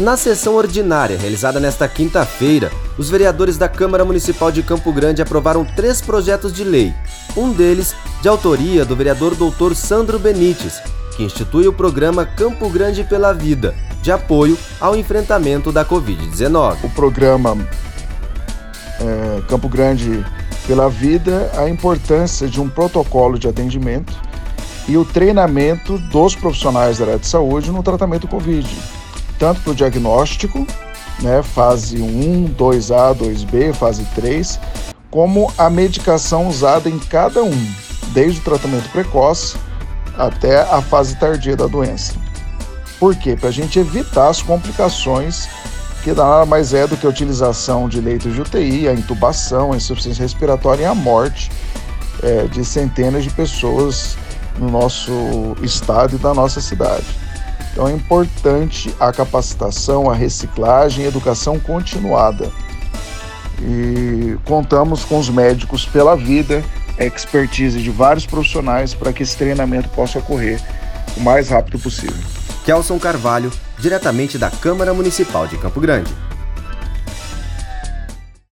Na sessão ordinária, realizada nesta quinta-feira, os vereadores da Câmara Municipal de Campo Grande aprovaram três projetos de lei. Um deles, de autoria do vereador doutor Sandro Benites, que institui o programa Campo Grande pela Vida, de apoio ao enfrentamento da Covid-19. O programa é, Campo Grande pela Vida, a importância de um protocolo de atendimento e o treinamento dos profissionais da área de saúde no tratamento Covid tanto para o diagnóstico, né, fase 1, 2A, 2B, fase 3, como a medicação usada em cada um, desde o tratamento precoce até a fase tardia da doença. Por quê? Para a gente evitar as complicações que nada mais é do que a utilização de leitos de UTI, a intubação, a insuficiência respiratória e a morte é, de centenas de pessoas no nosso estado e da nossa cidade. Então é importante a capacitação, a reciclagem e educação continuada. E contamos com os médicos pela vida, expertise de vários profissionais para que esse treinamento possa ocorrer o mais rápido possível. Kelson Carvalho, diretamente da Câmara Municipal de Campo Grande.